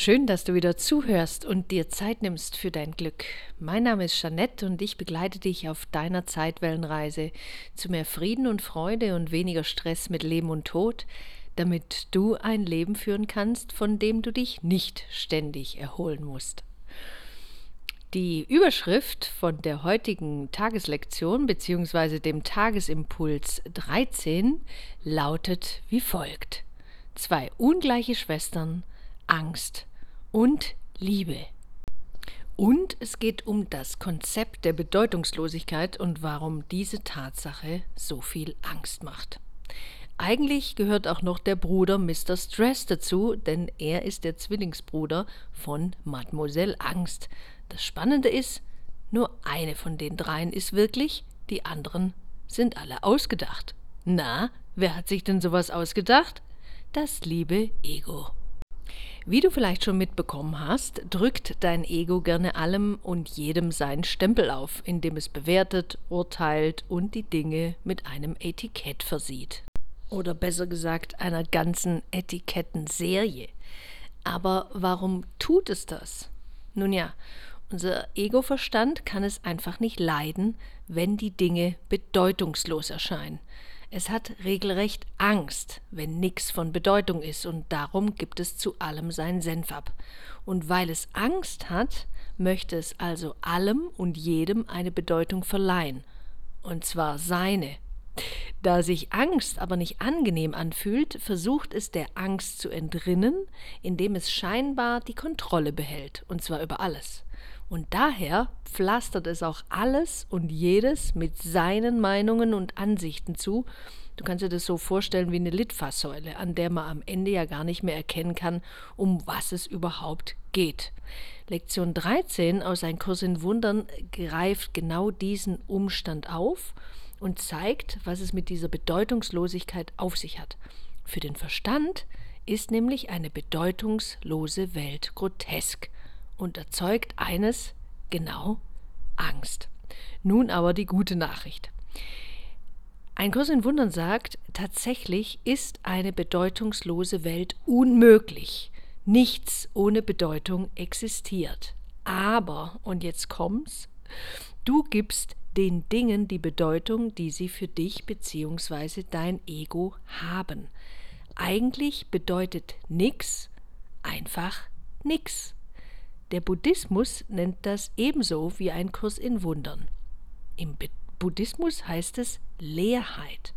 Schön, dass du wieder zuhörst und dir Zeit nimmst für dein Glück. Mein Name ist Jeanette und ich begleite dich auf deiner Zeitwellenreise zu mehr Frieden und Freude und weniger Stress mit Leben und Tod, damit du ein Leben führen kannst, von dem du dich nicht ständig erholen musst. Die Überschrift von der heutigen Tageslektion bzw. dem Tagesimpuls 13 lautet wie folgt. Zwei ungleiche Schwestern, Angst und Liebe. Und es geht um das Konzept der Bedeutungslosigkeit und warum diese Tatsache so viel Angst macht. Eigentlich gehört auch noch der Bruder Mr. Stress dazu, denn er ist der Zwillingsbruder von Mademoiselle Angst. Das Spannende ist, nur eine von den dreien ist wirklich, die anderen sind alle ausgedacht. Na, wer hat sich denn sowas ausgedacht? Das liebe Ego. Wie du vielleicht schon mitbekommen hast, drückt dein Ego gerne allem und jedem seinen Stempel auf, indem es bewertet, urteilt und die Dinge mit einem Etikett versieht. Oder besser gesagt einer ganzen Etikettenserie. Aber warum tut es das? Nun ja, unser Ego-Verstand kann es einfach nicht leiden, wenn die Dinge bedeutungslos erscheinen. Es hat regelrecht Angst, wenn nichts von Bedeutung ist, und darum gibt es zu allem seinen Senf ab. Und weil es Angst hat, möchte es also allem und jedem eine Bedeutung verleihen, und zwar seine. Da sich Angst aber nicht angenehm anfühlt, versucht es der Angst zu entrinnen, indem es scheinbar die Kontrolle behält, und zwar über alles. Und daher pflastert es auch alles und jedes mit seinen Meinungen und Ansichten zu. Du kannst dir das so vorstellen wie eine Litfaßsäule, an der man am Ende ja gar nicht mehr erkennen kann, um was es überhaupt geht. Lektion 13 aus Ein Kurs in Wundern greift genau diesen Umstand auf und zeigt, was es mit dieser Bedeutungslosigkeit auf sich hat. Für den Verstand ist nämlich eine bedeutungslose Welt grotesk und erzeugt eines, genau, Angst. Nun aber die gute Nachricht. Ein Kurs in Wundern sagt, tatsächlich ist eine bedeutungslose Welt unmöglich. Nichts ohne Bedeutung existiert. Aber, und jetzt kommt's, du gibst den Dingen die Bedeutung, die sie für dich bzw. dein Ego haben. Eigentlich bedeutet nichts einfach nichts. Der Buddhismus nennt das ebenso wie ein Kurs in Wundern. Im Buddhismus heißt es Leerheit.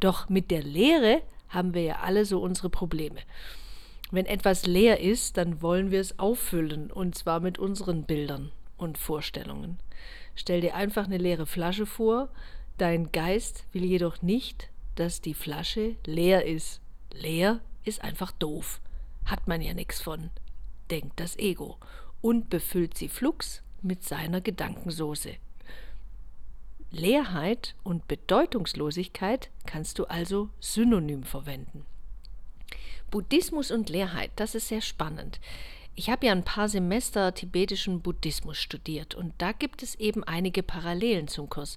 Doch mit der Leere haben wir ja alle so unsere Probleme. Wenn etwas leer ist, dann wollen wir es auffüllen, und zwar mit unseren Bildern und Vorstellungen. Stell dir einfach eine leere Flasche vor, dein Geist will jedoch nicht, dass die Flasche leer ist. Leer ist einfach doof. Hat man ja nichts von, denkt das Ego und befüllt sie flugs mit seiner Gedankensoße. Leerheit und Bedeutungslosigkeit kannst du also synonym verwenden. Buddhismus und Leerheit, das ist sehr spannend. Ich habe ja ein paar Semester tibetischen Buddhismus studiert und da gibt es eben einige Parallelen zum Kurs.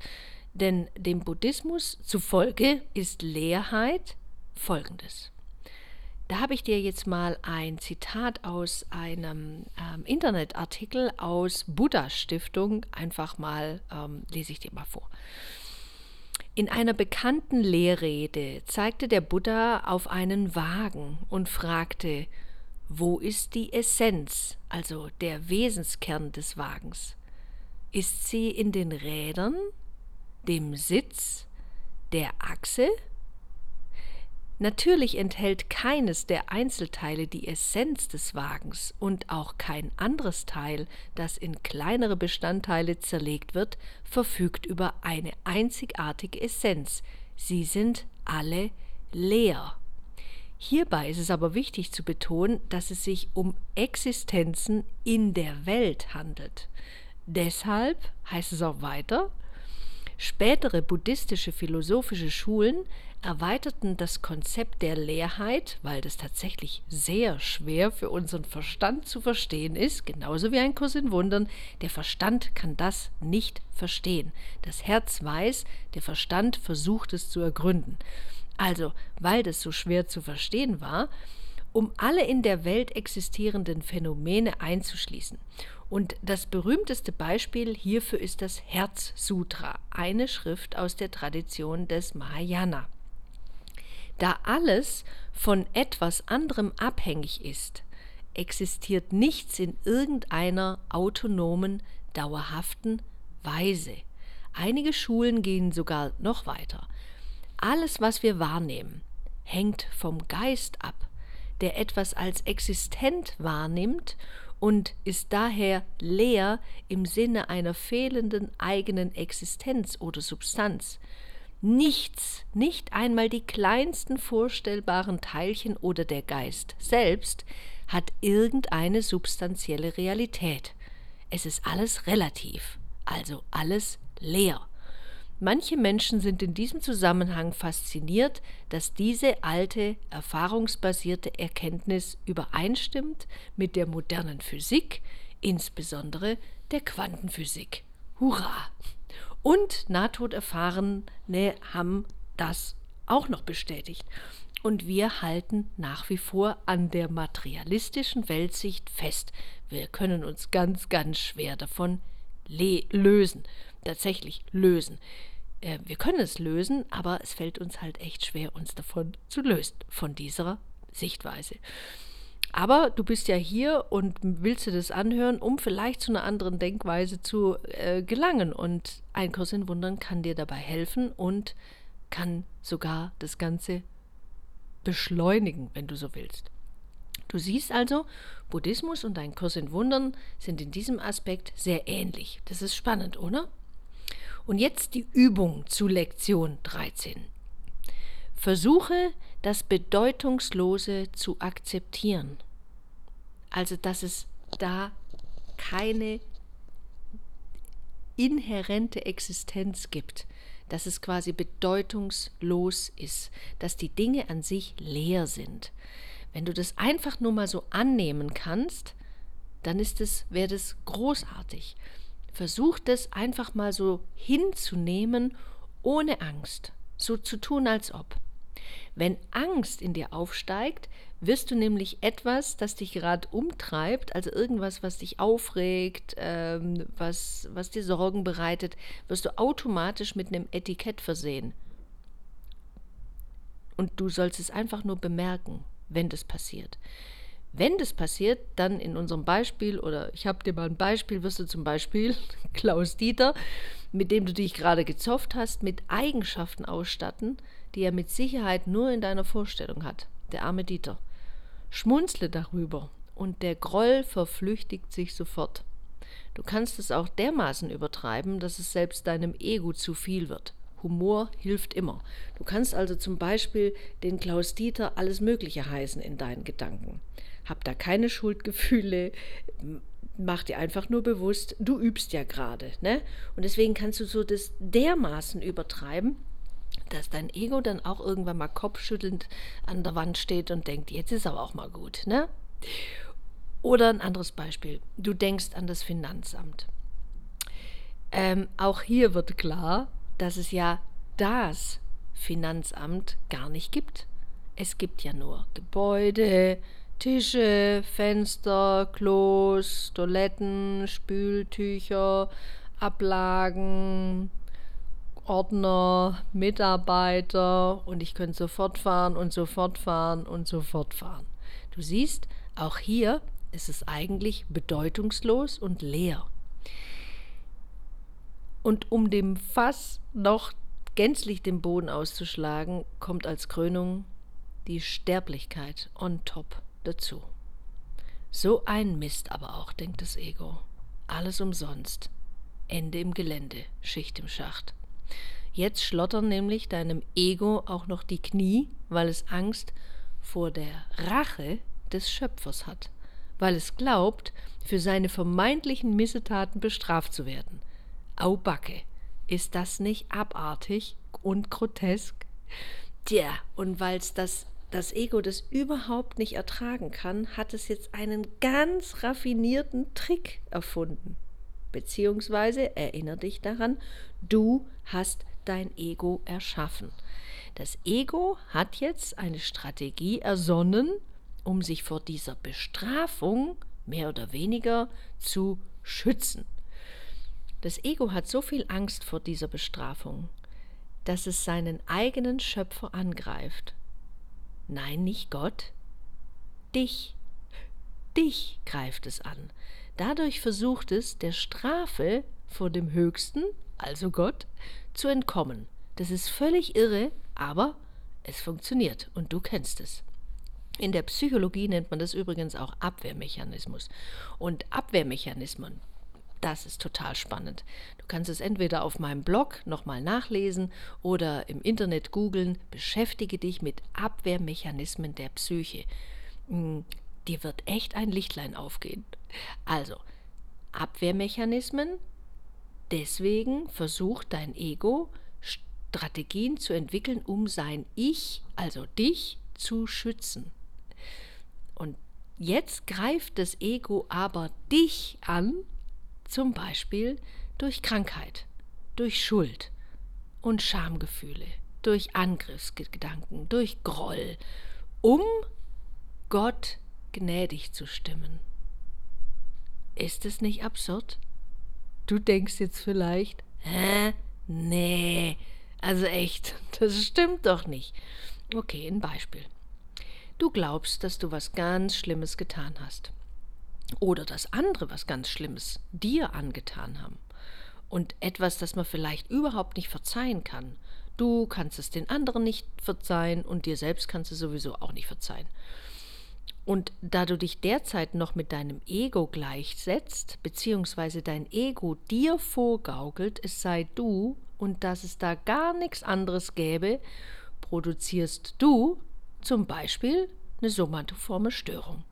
Denn dem Buddhismus zufolge ist Leerheit folgendes. Da habe ich dir jetzt mal ein Zitat aus einem ähm, Internetartikel aus Buddha Stiftung, einfach mal, ähm, lese ich dir mal vor. In einer bekannten Lehrrede zeigte der Buddha auf einen Wagen und fragte, wo ist die Essenz, also der Wesenskern des Wagens? Ist sie in den Rädern, dem Sitz, der Achse Natürlich enthält keines der Einzelteile die Essenz des Wagens und auch kein anderes Teil, das in kleinere Bestandteile zerlegt wird, verfügt über eine einzigartige Essenz. Sie sind alle leer. Hierbei ist es aber wichtig zu betonen, dass es sich um Existenzen in der Welt handelt. Deshalb heißt es auch weiter, Spätere buddhistische philosophische Schulen erweiterten das Konzept der Leerheit, weil das tatsächlich sehr schwer für unseren Verstand zu verstehen ist, genauso wie ein Kurs in Wundern. Der Verstand kann das nicht verstehen. Das Herz weiß, der Verstand versucht es zu ergründen. Also, weil das so schwer zu verstehen war, um alle in der Welt existierenden Phänomene einzuschließen. Und das berühmteste Beispiel hierfür ist das Herz-Sutra, eine Schrift aus der Tradition des Mahayana. Da alles von etwas anderem abhängig ist, existiert nichts in irgendeiner autonomen, dauerhaften Weise. Einige Schulen gehen sogar noch weiter. Alles, was wir wahrnehmen, hängt vom Geist ab, der etwas als existent wahrnimmt und ist daher leer im Sinne einer fehlenden eigenen Existenz oder Substanz. Nichts, nicht einmal die kleinsten vorstellbaren Teilchen oder der Geist selbst hat irgendeine substanzielle Realität. Es ist alles relativ, also alles leer. Manche Menschen sind in diesem Zusammenhang fasziniert, dass diese alte, erfahrungsbasierte Erkenntnis übereinstimmt mit der modernen Physik, insbesondere der Quantenphysik. Hurra! Und Nahtoderfahrene haben das auch noch bestätigt. Und wir halten nach wie vor an der materialistischen Weltsicht fest. Wir können uns ganz, ganz schwer davon lösen. Tatsächlich lösen. Äh, wir können es lösen, aber es fällt uns halt echt schwer, uns davon zu lösen, von dieser Sichtweise. Aber du bist ja hier und willst dir das anhören, um vielleicht zu einer anderen Denkweise zu äh, gelangen. Und ein Kurs in Wundern kann dir dabei helfen und kann sogar das Ganze beschleunigen, wenn du so willst. Du siehst also, Buddhismus und ein Kurs in Wundern sind in diesem Aspekt sehr ähnlich. Das ist spannend, oder? Und jetzt die Übung zu Lektion 13. Versuche das Bedeutungslose zu akzeptieren. Also, dass es da keine inhärente Existenz gibt, dass es quasi bedeutungslos ist, dass die Dinge an sich leer sind. Wenn du das einfach nur mal so annehmen kannst, dann ist es, wäre das großartig. Versuch das einfach mal so hinzunehmen, ohne Angst, so zu tun, als ob. Wenn Angst in dir aufsteigt, wirst du nämlich etwas, das dich gerade umtreibt, also irgendwas, was dich aufregt, ähm, was, was dir Sorgen bereitet, wirst du automatisch mit einem Etikett versehen. Und du sollst es einfach nur bemerken, wenn das passiert. Wenn das passiert, dann in unserem Beispiel, oder ich habe dir mal ein Beispiel, wirst du zum Beispiel Klaus Dieter, mit dem du dich gerade gezofft hast, mit Eigenschaften ausstatten, die er mit Sicherheit nur in deiner Vorstellung hat. Der arme Dieter. Schmunzle darüber und der Groll verflüchtigt sich sofort. Du kannst es auch dermaßen übertreiben, dass es selbst deinem Ego zu viel wird. Humor hilft immer. Du kannst also zum Beispiel den Klaus Dieter alles Mögliche heißen in deinen Gedanken hab da keine Schuldgefühle, mach dir einfach nur bewusst, du übst ja gerade. Ne? Und deswegen kannst du so das dermaßen übertreiben, dass dein Ego dann auch irgendwann mal kopfschüttelnd an der Wand steht und denkt, jetzt ist aber auch mal gut. Ne? Oder ein anderes Beispiel. Du denkst an das Finanzamt. Ähm, auch hier wird klar, dass es ja das Finanzamt gar nicht gibt. Es gibt ja nur Gebäude, Tische, Fenster, Klos, Toiletten, Spültücher, Ablagen, Ordner, Mitarbeiter und ich könnte sofort fahren und sofort fahren und sofort fahren. Du siehst, auch hier ist es eigentlich bedeutungslos und leer. Und um dem Fass noch gänzlich den Boden auszuschlagen, kommt als Krönung die Sterblichkeit on top dazu. So ein Mist aber auch, denkt das Ego. Alles umsonst. Ende im Gelände, Schicht im Schacht. Jetzt schlottern nämlich deinem Ego auch noch die Knie, weil es Angst vor der Rache des Schöpfers hat, weil es glaubt, für seine vermeintlichen Missetaten bestraft zu werden. Au Backe, ist das nicht abartig und grotesk? Tja, und weil's das das Ego das überhaupt nicht ertragen kann, hat es jetzt einen ganz raffinierten Trick erfunden. Beziehungsweise, erinnere dich daran, du hast dein Ego erschaffen. Das Ego hat jetzt eine Strategie ersonnen, um sich vor dieser Bestrafung mehr oder weniger zu schützen. Das Ego hat so viel Angst vor dieser Bestrafung, dass es seinen eigenen Schöpfer angreift. Nein, nicht Gott, dich. Dich greift es an. Dadurch versucht es, der Strafe vor dem Höchsten, also Gott, zu entkommen. Das ist völlig irre, aber es funktioniert und du kennst es. In der Psychologie nennt man das übrigens auch Abwehrmechanismus. Und Abwehrmechanismen, das ist total spannend. Du kannst es entweder auf meinem Blog nochmal nachlesen oder im Internet googeln. Beschäftige dich mit Abwehrmechanismen der Psyche. Hm, dir wird echt ein Lichtlein aufgehen. Also, Abwehrmechanismen. Deswegen versucht dein Ego, Strategien zu entwickeln, um sein Ich, also dich, zu schützen. Und jetzt greift das Ego aber dich an, zum Beispiel durch Krankheit, durch Schuld und Schamgefühle, durch Angriffsgedanken, durch Groll, um Gott gnädig zu stimmen. Ist es nicht absurd? Du denkst jetzt vielleicht, hä? Nee, also echt, das stimmt doch nicht. Okay, ein Beispiel. Du glaubst, dass du was ganz Schlimmes getan hast. Oder dass andere was ganz Schlimmes dir angetan haben. Und etwas, das man vielleicht überhaupt nicht verzeihen kann. Du kannst es den anderen nicht verzeihen und dir selbst kannst du sowieso auch nicht verzeihen. Und da du dich derzeit noch mit deinem Ego gleichsetzt, beziehungsweise dein Ego dir vorgaukelt, es sei du und dass es da gar nichts anderes gäbe, produzierst du zum Beispiel eine somatoforme Störung.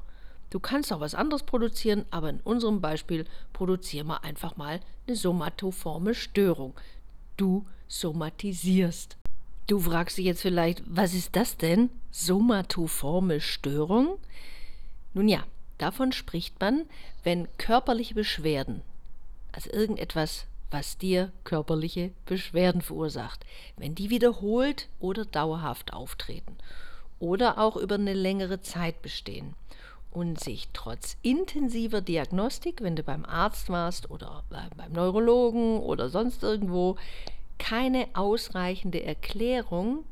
Du kannst auch was anderes produzieren, aber in unserem Beispiel produzieren wir einfach mal eine somatoforme Störung. Du somatisierst. Du fragst dich jetzt vielleicht, was ist das denn? Somatoforme Störung? Nun ja, davon spricht man, wenn körperliche Beschwerden, also irgendetwas, was dir körperliche Beschwerden verursacht, wenn die wiederholt oder dauerhaft auftreten oder auch über eine längere Zeit bestehen und sich trotz intensiver Diagnostik, wenn du beim Arzt warst oder beim Neurologen oder sonst irgendwo, keine ausreichende Erklärung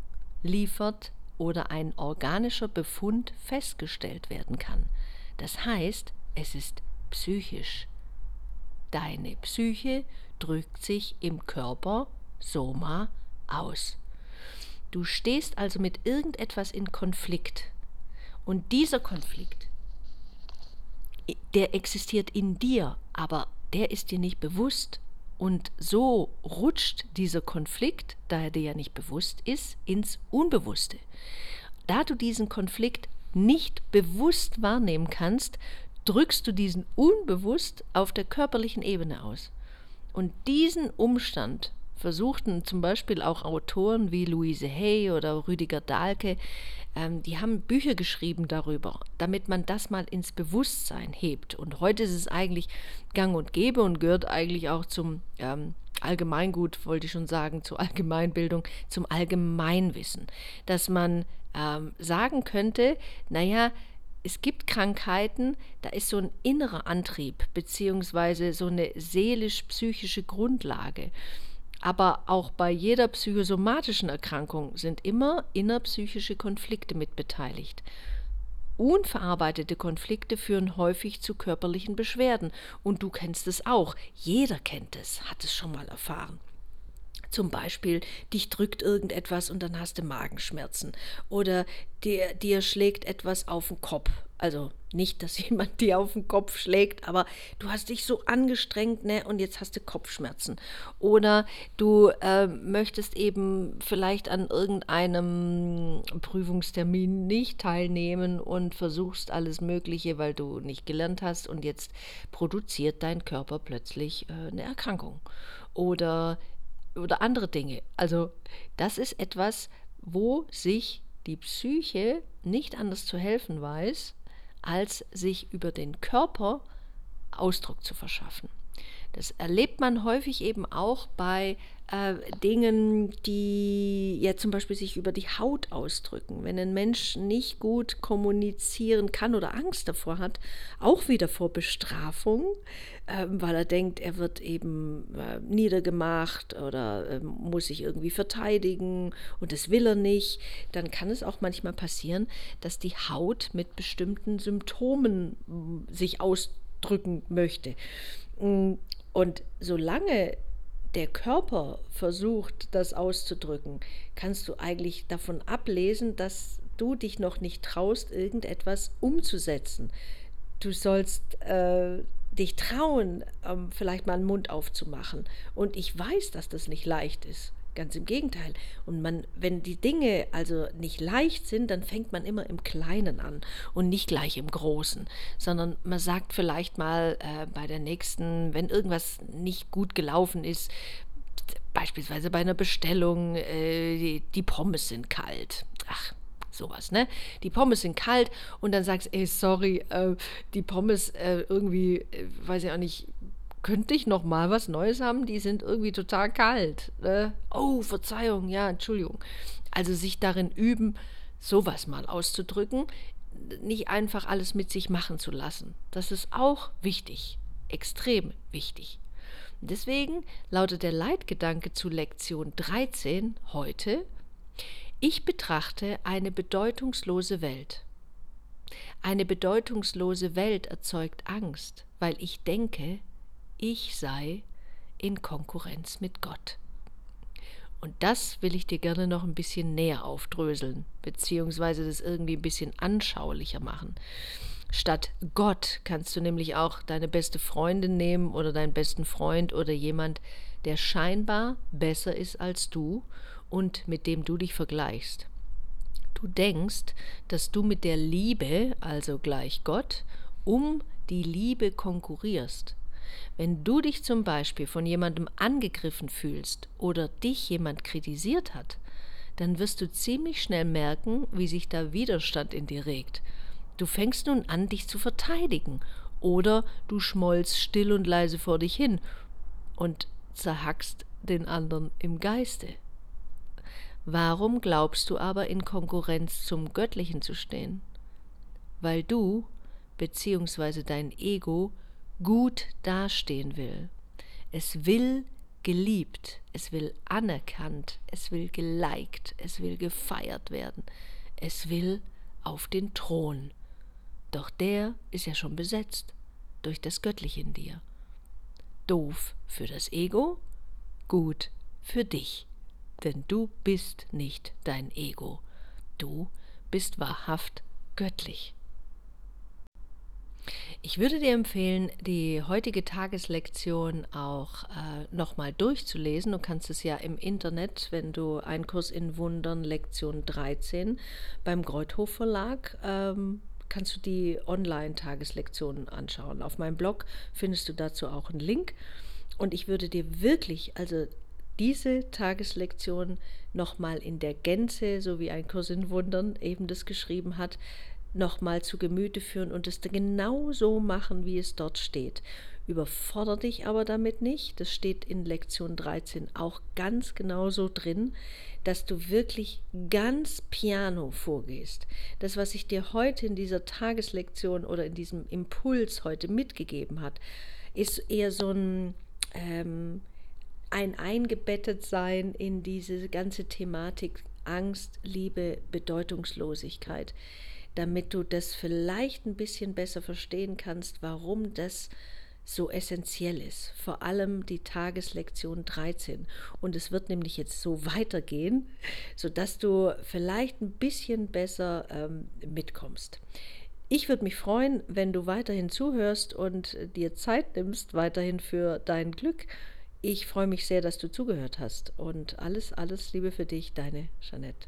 liefert oder ein organischer Befund festgestellt werden kann. Das heißt, es ist psychisch. Deine Psyche drückt sich im Körper Soma aus. Du stehst also mit irgendetwas in Konflikt. Und dieser Konflikt, der existiert in dir, aber der ist dir nicht bewusst. Und so rutscht dieser Konflikt, da er dir ja nicht bewusst ist, ins Unbewusste. Da du diesen Konflikt nicht bewusst wahrnehmen kannst, drückst du diesen unbewusst auf der körperlichen Ebene aus. Und diesen Umstand versuchten zum Beispiel auch Autoren wie Louise Hay oder Rüdiger Dahlke, ähm, die haben Bücher geschrieben darüber, damit man das mal ins Bewusstsein hebt. Und heute ist es eigentlich gang und gäbe und gehört eigentlich auch zum ähm, Allgemeingut, wollte ich schon sagen, zur Allgemeinbildung, zum Allgemeinwissen, dass man ähm, sagen könnte, naja, es gibt Krankheiten, da ist so ein innerer Antrieb beziehungsweise so eine seelisch-psychische Grundlage. Aber auch bei jeder psychosomatischen Erkrankung sind immer innerpsychische Konflikte mit beteiligt. Unverarbeitete Konflikte führen häufig zu körperlichen Beschwerden. Und du kennst es auch. Jeder kennt es, hat es schon mal erfahren. Zum Beispiel, dich drückt irgendetwas und dann hast du Magenschmerzen. Oder dir, dir schlägt etwas auf den Kopf. Also nicht, dass jemand dir auf den Kopf schlägt, aber du hast dich so angestrengt, ne, und jetzt hast du Kopfschmerzen. Oder du äh, möchtest eben vielleicht an irgendeinem Prüfungstermin nicht teilnehmen und versuchst alles Mögliche, weil du nicht gelernt hast und jetzt produziert dein Körper plötzlich äh, eine Erkrankung. Oder oder andere Dinge. Also das ist etwas, wo sich die Psyche nicht anders zu helfen weiß, als sich über den Körper Ausdruck zu verschaffen. Das erlebt man häufig eben auch bei äh, Dingen, die ja zum Beispiel sich über die Haut ausdrücken. Wenn ein Mensch nicht gut kommunizieren kann oder Angst davor hat, auch wieder vor Bestrafung, äh, weil er denkt, er wird eben äh, niedergemacht oder ähm, muss sich irgendwie verteidigen und das will er nicht, dann kann es auch manchmal passieren, dass die Haut mit bestimmten Symptomen mm, sich ausdrücken möchte. Mm, und solange der Körper versucht, das auszudrücken, kannst du eigentlich davon ablesen, dass du dich noch nicht traust, irgendetwas umzusetzen. Du sollst äh, dich trauen, ähm, vielleicht mal einen Mund aufzumachen. Und ich weiß, dass das nicht leicht ist. Ganz im Gegenteil. Und man, wenn die Dinge also nicht leicht sind, dann fängt man immer im Kleinen an und nicht gleich im Großen, sondern man sagt vielleicht mal äh, bei der nächsten, wenn irgendwas nicht gut gelaufen ist, beispielsweise bei einer Bestellung, äh, die, die Pommes sind kalt. Ach, sowas, ne? Die Pommes sind kalt und dann sagst, ey, sorry, äh, die Pommes äh, irgendwie, äh, weiß ich auch nicht, könnte ich noch mal was Neues haben? Die sind irgendwie total kalt. Ne? Oh, Verzeihung, ja, Entschuldigung. Also sich darin üben, sowas mal auszudrücken, nicht einfach alles mit sich machen zu lassen. Das ist auch wichtig, extrem wichtig. Deswegen lautet der Leitgedanke zu Lektion 13 heute, ich betrachte eine bedeutungslose Welt. Eine bedeutungslose Welt erzeugt Angst, weil ich denke, ich sei in Konkurrenz mit Gott. Und das will ich dir gerne noch ein bisschen näher aufdröseln, beziehungsweise das irgendwie ein bisschen anschaulicher machen. Statt Gott kannst du nämlich auch deine beste Freundin nehmen oder deinen besten Freund oder jemand, der scheinbar besser ist als du und mit dem du dich vergleichst. Du denkst, dass du mit der Liebe, also gleich Gott, um die Liebe konkurrierst. Wenn du dich zum Beispiel von jemandem angegriffen fühlst oder dich jemand kritisiert hat, dann wirst du ziemlich schnell merken, wie sich da Widerstand in dir regt. Du fängst nun an, dich zu verteidigen, oder du schmollst still und leise vor dich hin und zerhackst den anderen im Geiste. Warum glaubst du aber in Konkurrenz zum Göttlichen zu stehen? Weil du bzw. dein Ego gut dastehen will. Es will geliebt, es will anerkannt, es will geliked, es will gefeiert werden, es will auf den Thron. Doch der ist ja schon besetzt durch das Göttliche in dir. Doof für das Ego, gut für dich, denn du bist nicht dein Ego, du bist wahrhaft göttlich. Ich würde dir empfehlen, die heutige Tageslektion auch äh, nochmal durchzulesen. Du kannst es ja im Internet, wenn du einen Kurs in Wundern, Lektion 13 beim Greuthof Verlag, ähm, kannst du die Online-Tageslektionen anschauen. Auf meinem Blog findest du dazu auch einen Link. Und ich würde dir wirklich, also diese Tageslektion nochmal in der Gänze, so wie ein Kurs in Wundern eben das geschrieben hat, nochmal zu Gemüte führen und es genau so machen, wie es dort steht. Überfordere dich aber damit nicht. Das steht in Lektion 13 auch ganz genau so drin, dass du wirklich ganz piano vorgehst. Das, was ich dir heute in dieser Tageslektion oder in diesem Impuls heute mitgegeben hat, ist eher so ein, ähm, ein eingebettet sein in diese ganze Thematik Angst, Liebe, Bedeutungslosigkeit damit du das vielleicht ein bisschen besser verstehen kannst, warum das so essentiell ist. Vor allem die Tageslektion 13. Und es wird nämlich jetzt so weitergehen, sodass du vielleicht ein bisschen besser ähm, mitkommst. Ich würde mich freuen, wenn du weiterhin zuhörst und dir Zeit nimmst, weiterhin für dein Glück. Ich freue mich sehr, dass du zugehört hast. Und alles, alles Liebe für dich, deine Jeanette.